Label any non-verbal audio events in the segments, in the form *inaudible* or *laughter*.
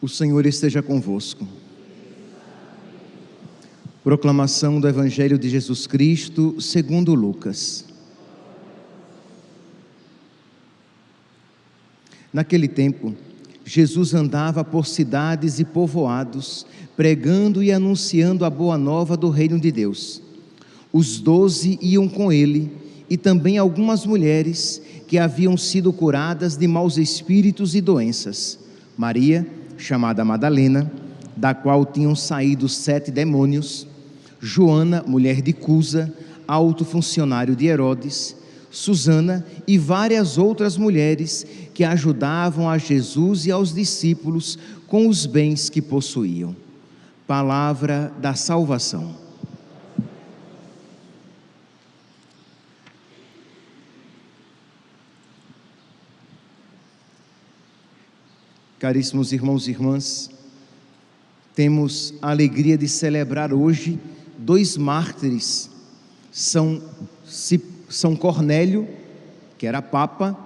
O Senhor esteja convosco. Proclamação do Evangelho de Jesus Cristo, segundo Lucas. Naquele tempo, Jesus andava por cidades e povoados, pregando e anunciando a boa nova do reino de Deus. Os doze iam com ele, e também algumas mulheres que haviam sido curadas de maus espíritos e doenças. Maria, chamada Madalena, da qual tinham saído sete demônios, Joana, mulher de Cusa, alto funcionário de Herodes, Susana e várias outras mulheres que ajudavam a Jesus e aos discípulos com os bens que possuíam. Palavra da salvação. Caríssimos irmãos e irmãs, temos a alegria de celebrar hoje dois mártires, São, São Cornélio, que era papa,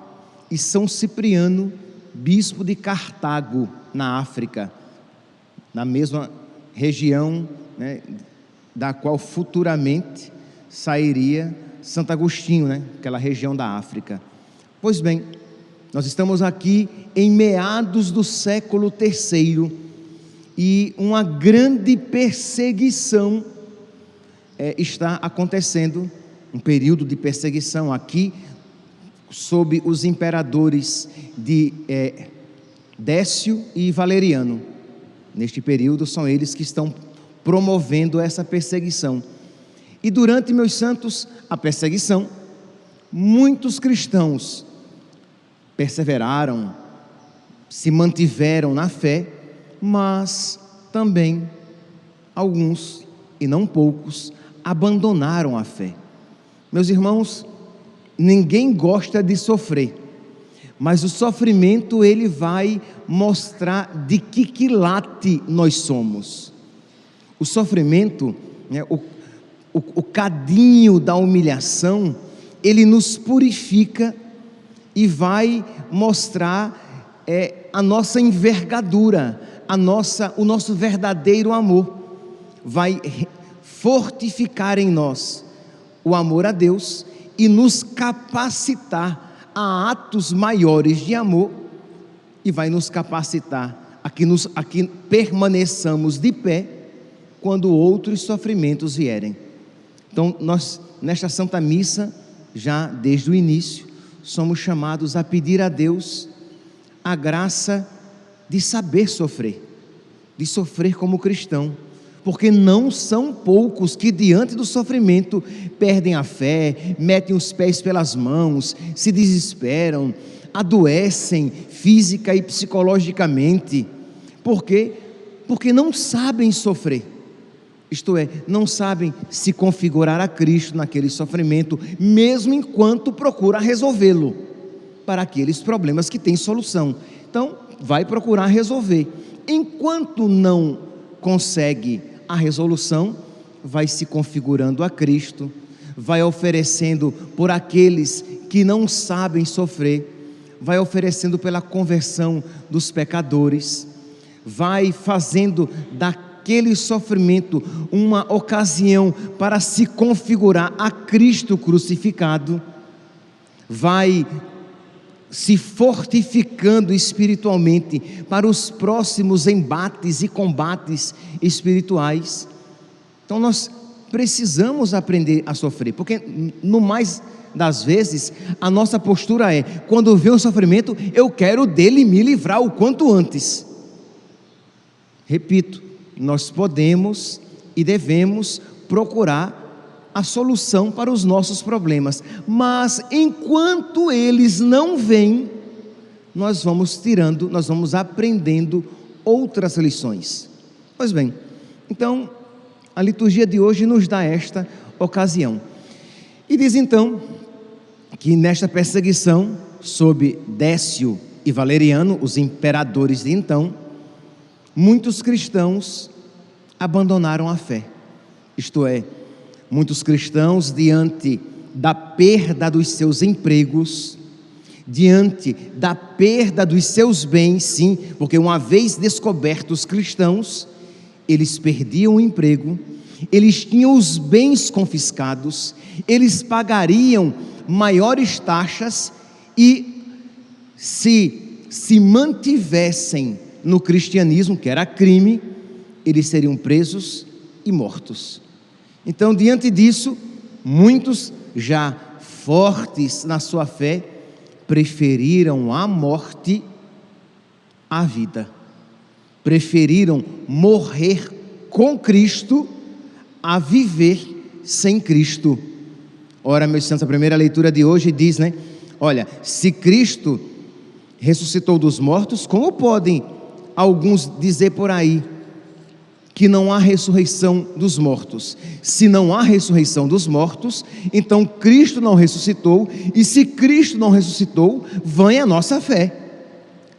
e São Cipriano, bispo de Cartago, na África, na mesma região né, da qual futuramente sairia Santo Agostinho, né, aquela região da África. Pois bem, nós estamos aqui em meados do século terceiro e uma grande perseguição é, está acontecendo, um período de perseguição aqui sob os imperadores de é, Décio e Valeriano. Neste período são eles que estão promovendo essa perseguição. E durante, meus santos, a perseguição, muitos cristãos perseveraram, se mantiveram na fé, mas também alguns, e não poucos, abandonaram a fé. Meus irmãos, ninguém gosta de sofrer, mas o sofrimento ele vai mostrar de que quilate nós somos. O sofrimento, né, o, o, o cadinho da humilhação, ele nos purifica e vai mostrar é, a nossa envergadura, a nossa, o nosso verdadeiro amor. Vai fortificar em nós o amor a Deus e nos capacitar a atos maiores de amor e vai nos capacitar a que, nos, a que permaneçamos de pé quando outros sofrimentos vierem. Então, nós, nesta Santa Missa, já desde o início, somos chamados a pedir a Deus a graça de saber sofrer, de sofrer como cristão, porque não são poucos que, diante do sofrimento, perdem a fé, metem os pés pelas mãos, se desesperam, adoecem física e psicologicamente. Por quê? Porque não sabem sofrer isto é, não sabem se configurar a Cristo naquele sofrimento, mesmo enquanto procura resolvê-lo para aqueles problemas que têm solução. Então, vai procurar resolver. Enquanto não consegue a resolução, vai se configurando a Cristo, vai oferecendo por aqueles que não sabem sofrer, vai oferecendo pela conversão dos pecadores, vai fazendo da aquele sofrimento uma ocasião para se configurar a Cristo crucificado, vai se fortificando espiritualmente para os próximos embates e combates espirituais. Então nós precisamos aprender a sofrer, porque no mais das vezes a nossa postura é: quando vê o sofrimento, eu quero dele me livrar o quanto antes. Repito, nós podemos e devemos procurar a solução para os nossos problemas, mas enquanto eles não vêm, nós vamos tirando, nós vamos aprendendo outras lições. Pois bem, então a liturgia de hoje nos dá esta ocasião. E diz então que nesta perseguição sob Décio e Valeriano, os imperadores de então, muitos cristãos abandonaram a fé. Isto é, muitos cristãos, diante da perda dos seus empregos, diante da perda dos seus bens, sim, porque uma vez descobertos cristãos, eles perdiam o emprego, eles tinham os bens confiscados, eles pagariam maiores taxas e se se mantivessem no cristianismo, que era crime, eles seriam presos e mortos. Então, diante disso, muitos já fortes na sua fé preferiram a morte à vida. Preferiram morrer com Cristo a viver sem Cristo. Ora, meus santos, a primeira leitura de hoje diz, né? Olha, se Cristo ressuscitou dos mortos, como podem alguns dizer por aí que não há ressurreição dos mortos? Se não há ressurreição dos mortos, então Cristo não ressuscitou, e se Cristo não ressuscitou, vem a nossa fé.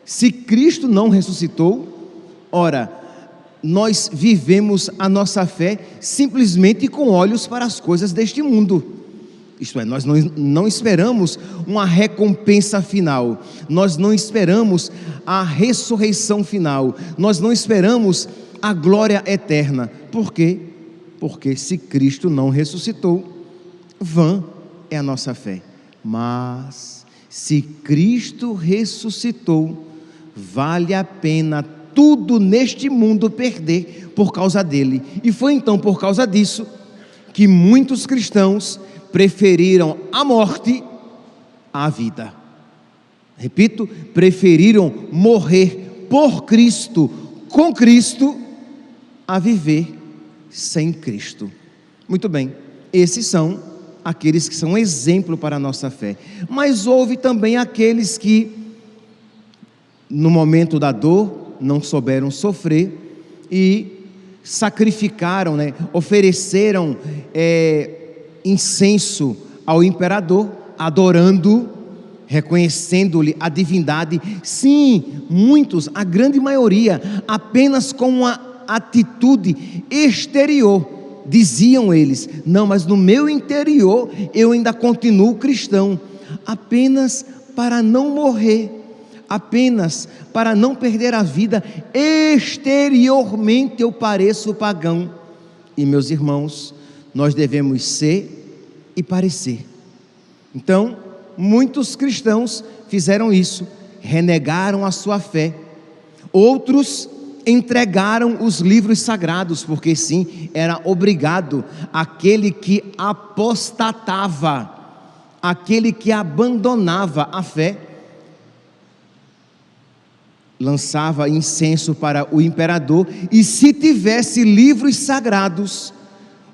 Se Cristo não ressuscitou, ora, nós vivemos a nossa fé simplesmente com olhos para as coisas deste mundo. Isto é, nós não, não esperamos uma recompensa final, nós não esperamos a ressurreição final, nós não esperamos a glória eterna. Por quê? Porque se Cristo não ressuscitou, vã é a nossa fé. Mas se Cristo ressuscitou, vale a pena tudo neste mundo perder por causa dele. E foi então por causa disso que muitos cristãos preferiram a morte à vida. Repito, preferiram morrer por Cristo, com Cristo, a viver sem Cristo. Muito bem, esses são aqueles que são exemplo para a nossa fé. Mas houve também aqueles que, no momento da dor, não souberam sofrer e sacrificaram, né, ofereceram é, incenso ao imperador, adorando, reconhecendo-lhe a divindade. Sim, muitos, a grande maioria, apenas com uma atitude exterior. Diziam eles: Não, mas no meu interior eu ainda continuo cristão, apenas para não morrer, apenas para não perder a vida. Exteriormente eu pareço pagão. E meus irmãos, nós devemos ser e parecer. Então, muitos cristãos fizeram isso, renegaram a sua fé. Outros entregaram os livros sagrados, porque sim, era obrigado aquele que apostatava, aquele que abandonava a fé, lançava incenso para o imperador, e se tivesse livros sagrados,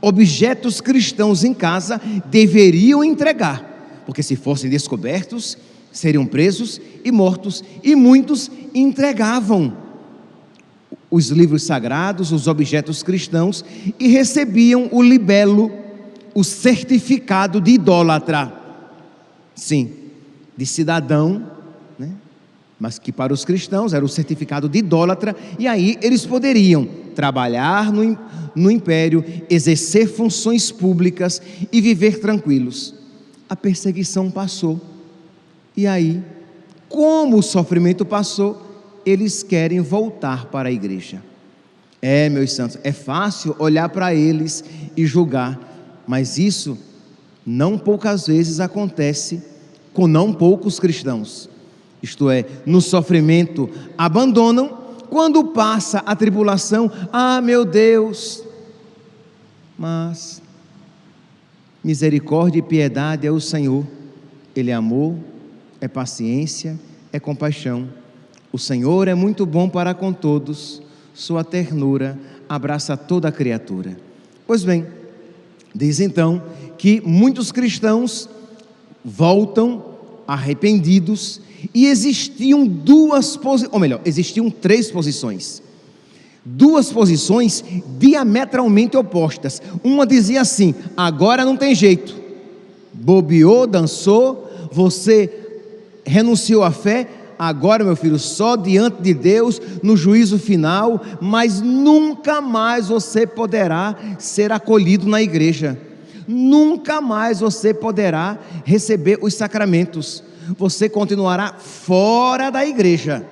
objetos cristãos em casa deveriam entregar, porque se fossem descobertos, seriam presos e mortos, e muitos entregavam os livros sagrados, os objetos cristãos e recebiam o libelo, o certificado de idólatra. Sim, de cidadão, né? mas que para os cristãos era o certificado de idólatra, e aí eles poderiam trabalhar no, no império, exercer funções públicas e viver tranquilos. A perseguição passou. E aí, como o sofrimento passou, eles querem voltar para a igreja. É, meus santos, é fácil olhar para eles e julgar, mas isso não poucas vezes acontece com não poucos cristãos. Isto é, no sofrimento abandonam quando passa a tribulação, ah, meu Deus, mas misericórdia e piedade é o Senhor, Ele é amor, é paciência, é compaixão. O Senhor é muito bom para com todos, Sua ternura abraça toda a criatura. Pois bem, diz então que muitos cristãos voltam arrependidos e existiam duas posições, ou melhor, existiam três posições. Duas posições diametralmente opostas. Uma dizia assim: agora não tem jeito. Bobeou, dançou, você renunciou à fé, agora, meu filho, só diante de Deus, no juízo final, mas nunca mais você poderá ser acolhido na igreja, nunca mais você poderá receber os sacramentos você continuará fora da igreja.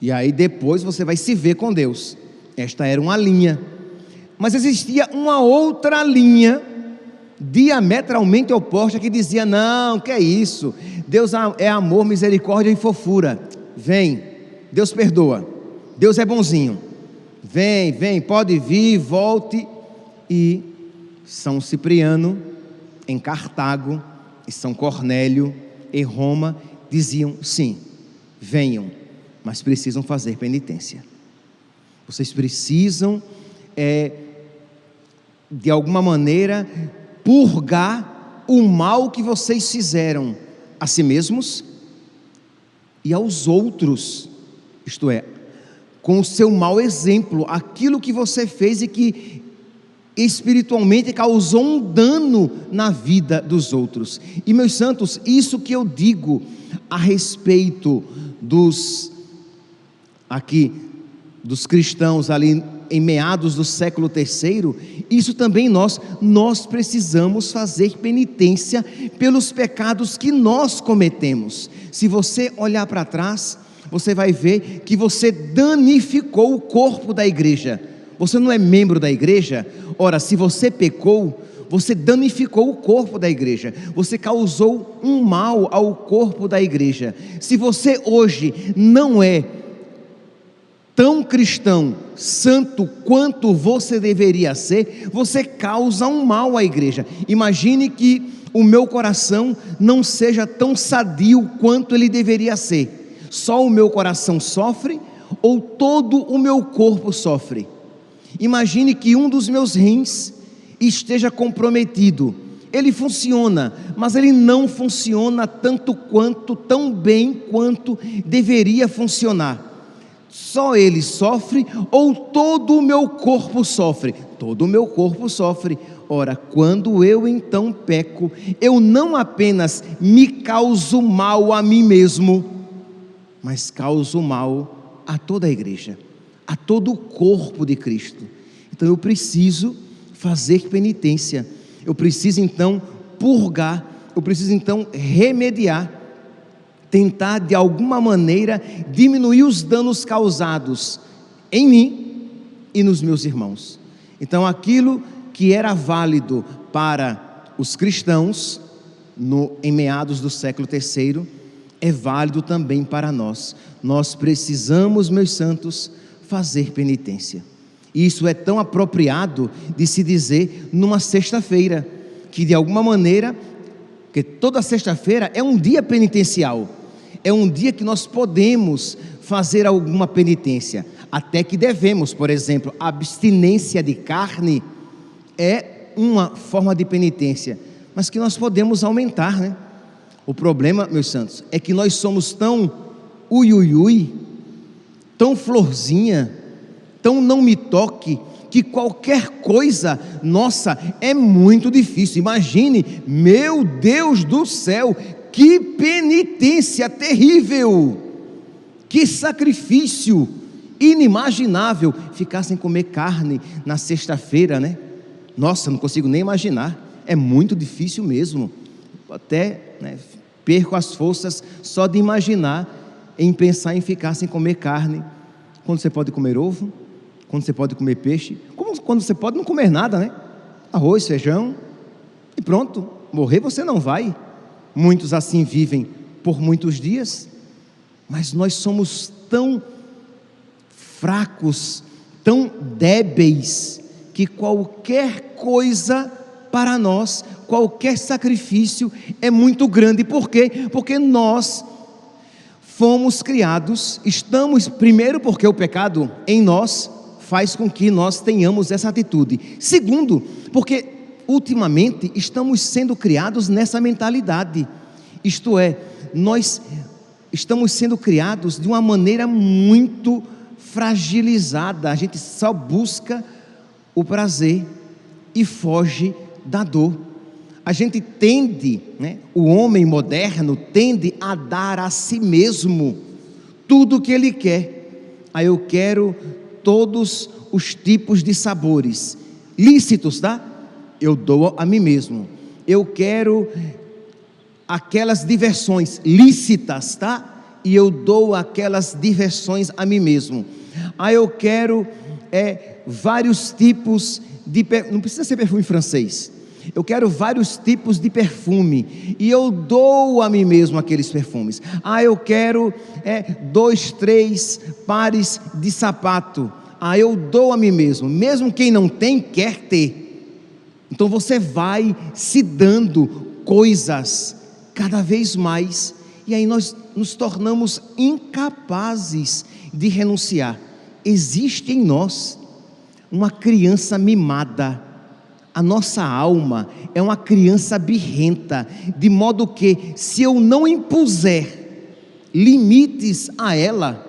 E aí depois você vai se ver com Deus. Esta era uma linha. Mas existia uma outra linha diametralmente oposta que dizia: "Não, que é isso? Deus é amor, misericórdia e fofura. Vem, Deus perdoa. Deus é bonzinho. Vem, vem, pode vir, volte." E São Cipriano em Cartago e São Cornélio em Roma diziam: "Sim, venham, mas precisam fazer penitência." Vocês precisam, é, de alguma maneira, purgar o mal que vocês fizeram a si mesmos e aos outros, isto é, com o seu mau exemplo, aquilo que você fez e que espiritualmente causou um dano na vida dos outros. E meus santos, isso que eu digo a respeito dos aqui dos cristãos ali em meados do século terceiro, isso também nós, nós precisamos fazer penitência pelos pecados que nós cometemos. Se você olhar para trás, você vai ver que você danificou o corpo da igreja. Você não é membro da igreja? Ora, se você pecou, você danificou o corpo da igreja, você causou um mal ao corpo da igreja. Se você hoje não é tão cristão, santo quanto você deveria ser, você causa um mal à igreja. Imagine que o meu coração não seja tão sadio quanto ele deveria ser. Só o meu coração sofre ou todo o meu corpo sofre? Imagine que um dos meus rins esteja comprometido. Ele funciona, mas ele não funciona tanto quanto, tão bem quanto deveria funcionar só ele sofre ou todo o meu corpo sofre? Todo o meu corpo sofre. Ora, quando eu então peco, eu não apenas me causo mal a mim mesmo, mas causo mal a toda a igreja, a todo o corpo de Cristo. Então eu preciso fazer penitência, eu preciso então purgar, eu preciso então remediar tentar de alguma maneira diminuir os danos causados em mim e nos meus irmãos. Então, aquilo que era válido para os cristãos no, em meados do século III é válido também para nós. Nós precisamos, meus santos, fazer penitência. Isso é tão apropriado de se dizer numa sexta-feira, que de alguma maneira, que toda sexta-feira é um dia penitencial é um dia que nós podemos fazer alguma penitência, até que devemos, por exemplo, abstinência de carne é uma forma de penitência, mas que nós podemos aumentar, né? O problema, meus santos, é que nós somos tão ui, ui, ui tão florzinha, tão não me toque, que qualquer coisa nossa é muito difícil. Imagine, meu Deus do céu, que penitência terrível! Que sacrifício inimaginável ficar sem comer carne na sexta-feira, né? Nossa, não consigo nem imaginar. É muito difícil mesmo. Até né, perco as forças só de imaginar em pensar em ficar sem comer carne. Quando você pode comer ovo, quando você pode comer peixe, como quando você pode não comer nada, né? Arroz, feijão e pronto. Morrer você não vai. Muitos assim vivem por muitos dias, mas nós somos tão fracos, tão débeis, que qualquer coisa para nós, qualquer sacrifício é muito grande. Por quê? Porque nós fomos criados, estamos, primeiro, porque o pecado em nós faz com que nós tenhamos essa atitude. Segundo, porque ultimamente estamos sendo criados nessa mentalidade. Isto é, nós estamos sendo criados de uma maneira muito fragilizada. A gente só busca o prazer e foge da dor. A gente tende, né, o homem moderno tende a dar a si mesmo tudo o que ele quer. Aí eu quero todos os tipos de sabores lícitos, tá? Eu dou a mim mesmo. Eu quero aquelas diversões lícitas, tá? E eu dou aquelas diversões a mim mesmo. Ah, eu quero é, vários tipos de. Não precisa ser perfume francês. Eu quero vários tipos de perfume e eu dou a mim mesmo aqueles perfumes. Ah, eu quero é, dois, três pares de sapato. Ah, eu dou a mim mesmo. Mesmo quem não tem, quer ter. Então você vai se dando coisas cada vez mais e aí nós nos tornamos incapazes de renunciar. Existe em nós uma criança mimada. A nossa alma é uma criança birrenta, de modo que, se eu não impuser limites a ela,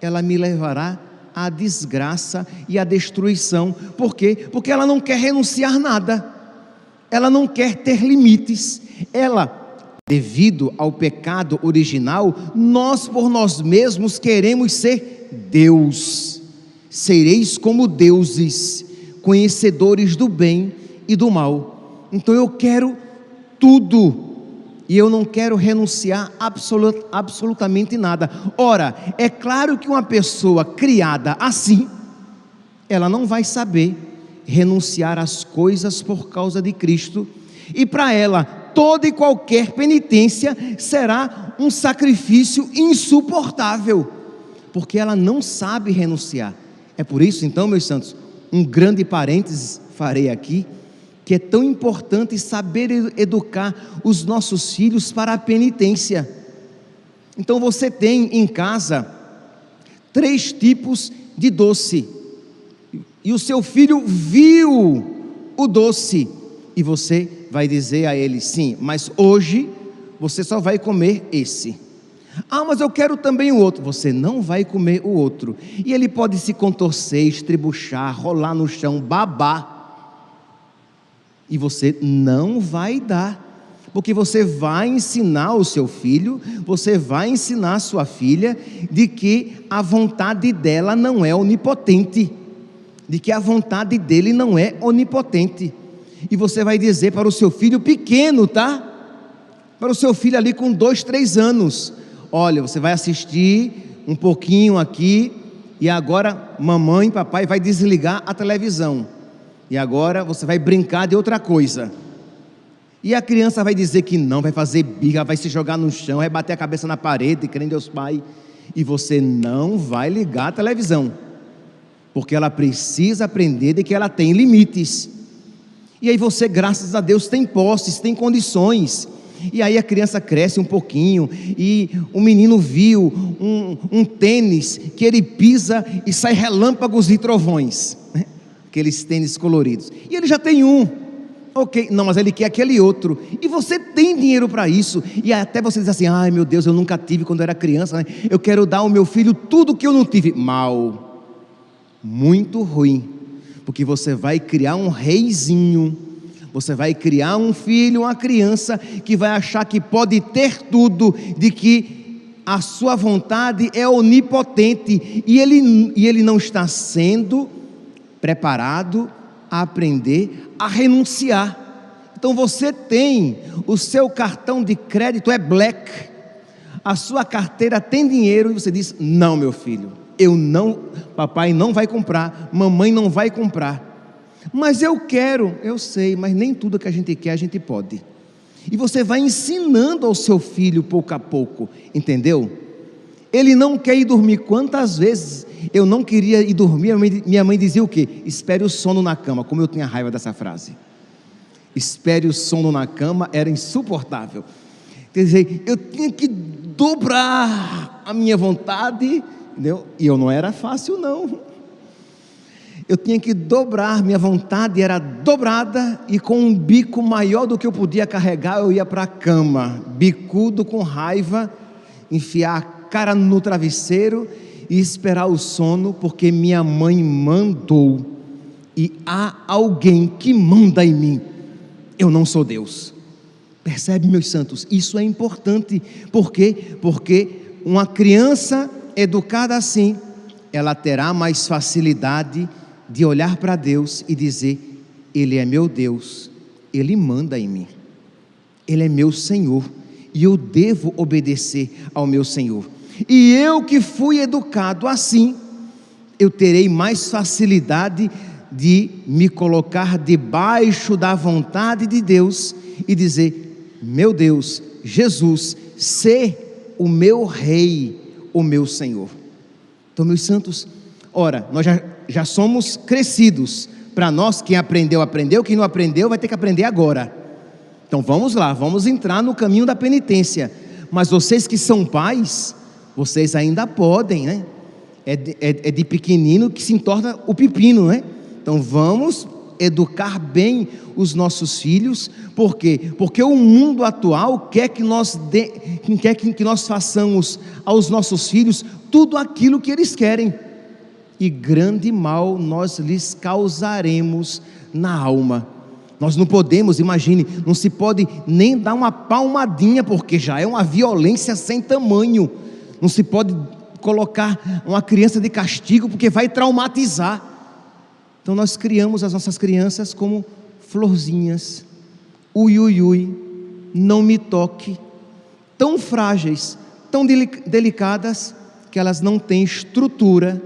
ela me levará à desgraça e à destruição. Por quê? Porque ela não quer renunciar nada, ela não quer ter limites, ela Devido ao pecado original, nós por nós mesmos queremos ser Deus. Sereis como deuses, conhecedores do bem e do mal. Então eu quero tudo e eu não quero renunciar absolut, absolutamente nada. Ora, é claro que uma pessoa criada assim, ela não vai saber renunciar às coisas por causa de Cristo, e para ela toda e qualquer penitência será um sacrifício insuportável, porque ela não sabe renunciar. É por isso, então, meus santos, um grande parênteses farei aqui, que é tão importante saber educar os nossos filhos para a penitência. Então você tem em casa três tipos de doce, e o seu filho viu o doce, e você vai dizer a ele: sim, mas hoje você só vai comer esse. Ah, mas eu quero também o outro. Você não vai comer o outro. E ele pode se contorcer, estribuchar, rolar no chão, babar. E você não vai dar. Porque você vai ensinar o seu filho, você vai ensinar a sua filha de que a vontade dela não é onipotente, de que a vontade dele não é onipotente e você vai dizer para o seu filho pequeno, tá? Para o seu filho ali com dois, três anos: Olha, você vai assistir um pouquinho aqui, e agora mamãe e papai vai desligar a televisão. E agora você vai brincar de outra coisa. E a criança vai dizer que não, vai fazer birra, vai se jogar no chão, vai bater a cabeça na parede, crendo Deus Pai. E você não vai ligar a televisão. Porque ela precisa aprender de que ela tem limites. E aí você, graças a Deus, tem posses, tem condições. E aí a criança cresce um pouquinho e o menino viu um, um tênis que ele pisa e sai relâmpagos e trovões? *laughs* aqueles tênis coloridos. E ele já tem um. Ok, não, mas ele quer aquele outro. E você tem dinheiro para isso. E até você diz assim: ai meu Deus, eu nunca tive quando eu era criança. Né? Eu quero dar ao meu filho tudo que eu não tive. Mal, muito ruim porque você vai criar um reizinho, você vai criar um filho, uma criança que vai achar que pode ter tudo, de que a sua vontade é onipotente e ele, e ele não está sendo preparado a aprender a renunciar. Então você tem o seu cartão de crédito é black, a sua carteira tem dinheiro e você diz: Não, meu filho, eu não, papai não vai comprar, mamãe não vai comprar. Mas eu quero, eu sei, mas nem tudo que a gente quer a gente pode. E você vai ensinando ao seu filho pouco a pouco, entendeu? Ele não quer ir dormir. Quantas vezes eu não queria ir dormir? Minha mãe dizia o quê? Espere o sono na cama. Como eu tinha raiva dessa frase. Espere o sono na cama era insuportável. Quer dizer, eu tinha que dobrar a minha vontade Entendeu? E eu não era fácil, não. Eu tinha que dobrar, minha vontade era dobrada, e com um bico maior do que eu podia carregar, eu ia para a cama, bicudo com raiva, enfiar a cara no travesseiro e esperar o sono, porque minha mãe mandou. E há alguém que manda em mim. Eu não sou Deus. Percebe, meus santos? Isso é importante. Por quê? Porque uma criança educada assim, ela terá mais facilidade de olhar para Deus e dizer: Ele é meu Deus, Ele manda em mim, Ele é meu Senhor, e eu devo obedecer ao meu Senhor. E eu que fui educado assim, eu terei mais facilidade de me colocar debaixo da vontade de Deus e dizer: Meu Deus, Jesus, ser o meu Rei, o meu Senhor. Então, meus santos, ora, nós já, já somos crescidos. Para nós, quem aprendeu, aprendeu, quem não aprendeu, vai ter que aprender agora. Então vamos lá, vamos entrar no caminho da penitência. Mas vocês que são pais, vocês ainda podem, né? É de, é, é de pequenino que se entorna o pepino, né? Então vamos educar bem os nossos filhos, por quê? Porque o mundo atual quer que nós, de, quer que nós façamos aos nossos filhos tudo aquilo que eles querem, e grande mal nós lhes causaremos na alma. Nós não podemos, imagine, não se pode nem dar uma palmadinha, porque já é uma violência sem tamanho. Não se pode colocar uma criança de castigo, porque vai traumatizar. Então nós criamos as nossas crianças como florzinhas, ui, ui, ui, não me toque, tão frágeis, tão delicadas, que elas não têm estrutura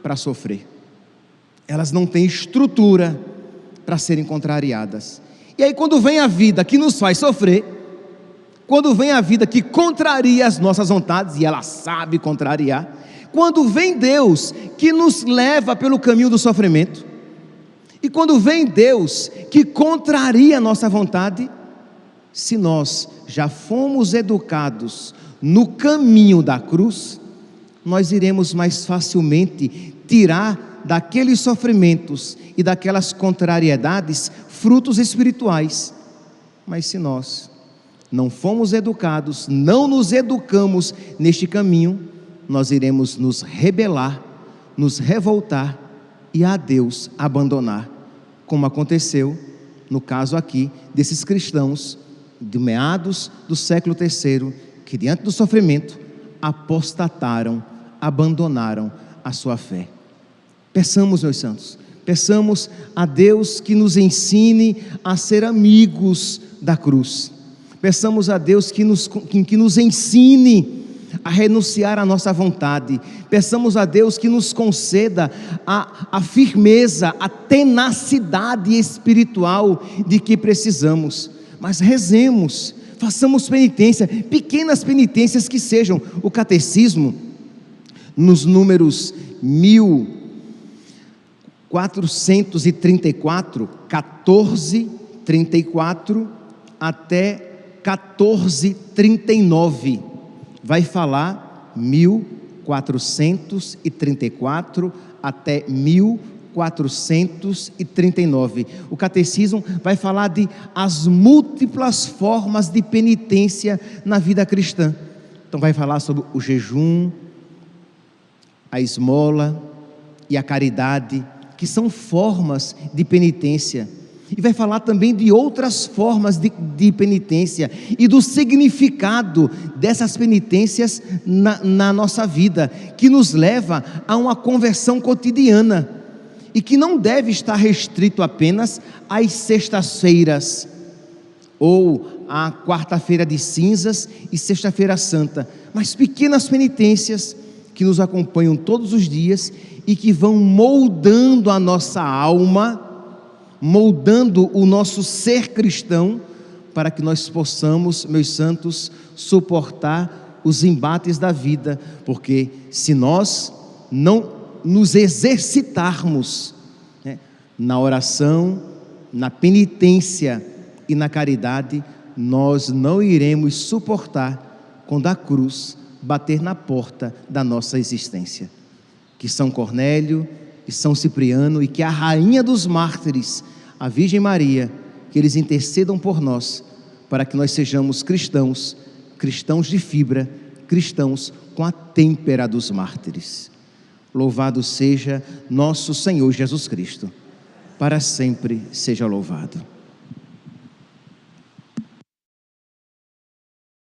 para sofrer, elas não têm estrutura para serem contrariadas. E aí, quando vem a vida que nos faz sofrer, quando vem a vida que contraria as nossas vontades, e ela sabe contrariar, quando vem Deus que nos leva pelo caminho do sofrimento, e quando vem Deus que contraria a nossa vontade, se nós já fomos educados no caminho da cruz, nós iremos mais facilmente tirar daqueles sofrimentos e daquelas contrariedades frutos espirituais. Mas se nós não fomos educados, não nos educamos neste caminho, nós iremos nos rebelar, nos revoltar e a Deus abandonar, como aconteceu no caso aqui desses cristãos de meados do século III, que diante do sofrimento apostataram, abandonaram a sua fé. Peçamos, meus santos, peçamos a Deus que nos ensine a ser amigos da cruz. Peçamos a Deus que nos, que, que nos ensine a renunciar à nossa vontade. Peçamos a Deus que nos conceda a, a firmeza, a tenacidade espiritual de que precisamos. Mas rezemos, façamos penitência, pequenas penitências que sejam. O catecismo, nos números 1434, 14, 34 até 1439 vai falar 1434 até 1439. O catecismo vai falar de as múltiplas formas de penitência na vida cristã. Então vai falar sobre o jejum, a esmola e a caridade, que são formas de penitência e vai falar também de outras formas de, de penitência e do significado dessas penitências na, na nossa vida, que nos leva a uma conversão cotidiana e que não deve estar restrito apenas às sextas-feiras ou à quarta-feira de cinzas e sexta-feira santa, mas pequenas penitências que nos acompanham todos os dias e que vão moldando a nossa alma moldando o nosso ser cristão, para que nós possamos, meus santos, suportar os embates da vida, porque se nós não nos exercitarmos né, na oração, na penitência e na caridade, nós não iremos suportar quando a cruz bater na porta da nossa existência. Que São Cornélio, e São Cipriano e que a rainha dos mártires, a Virgem Maria, que eles intercedam por nós, para que nós sejamos cristãos, cristãos de fibra, cristãos com a têmpera dos mártires. Louvado seja nosso Senhor Jesus Cristo, para sempre seja louvado.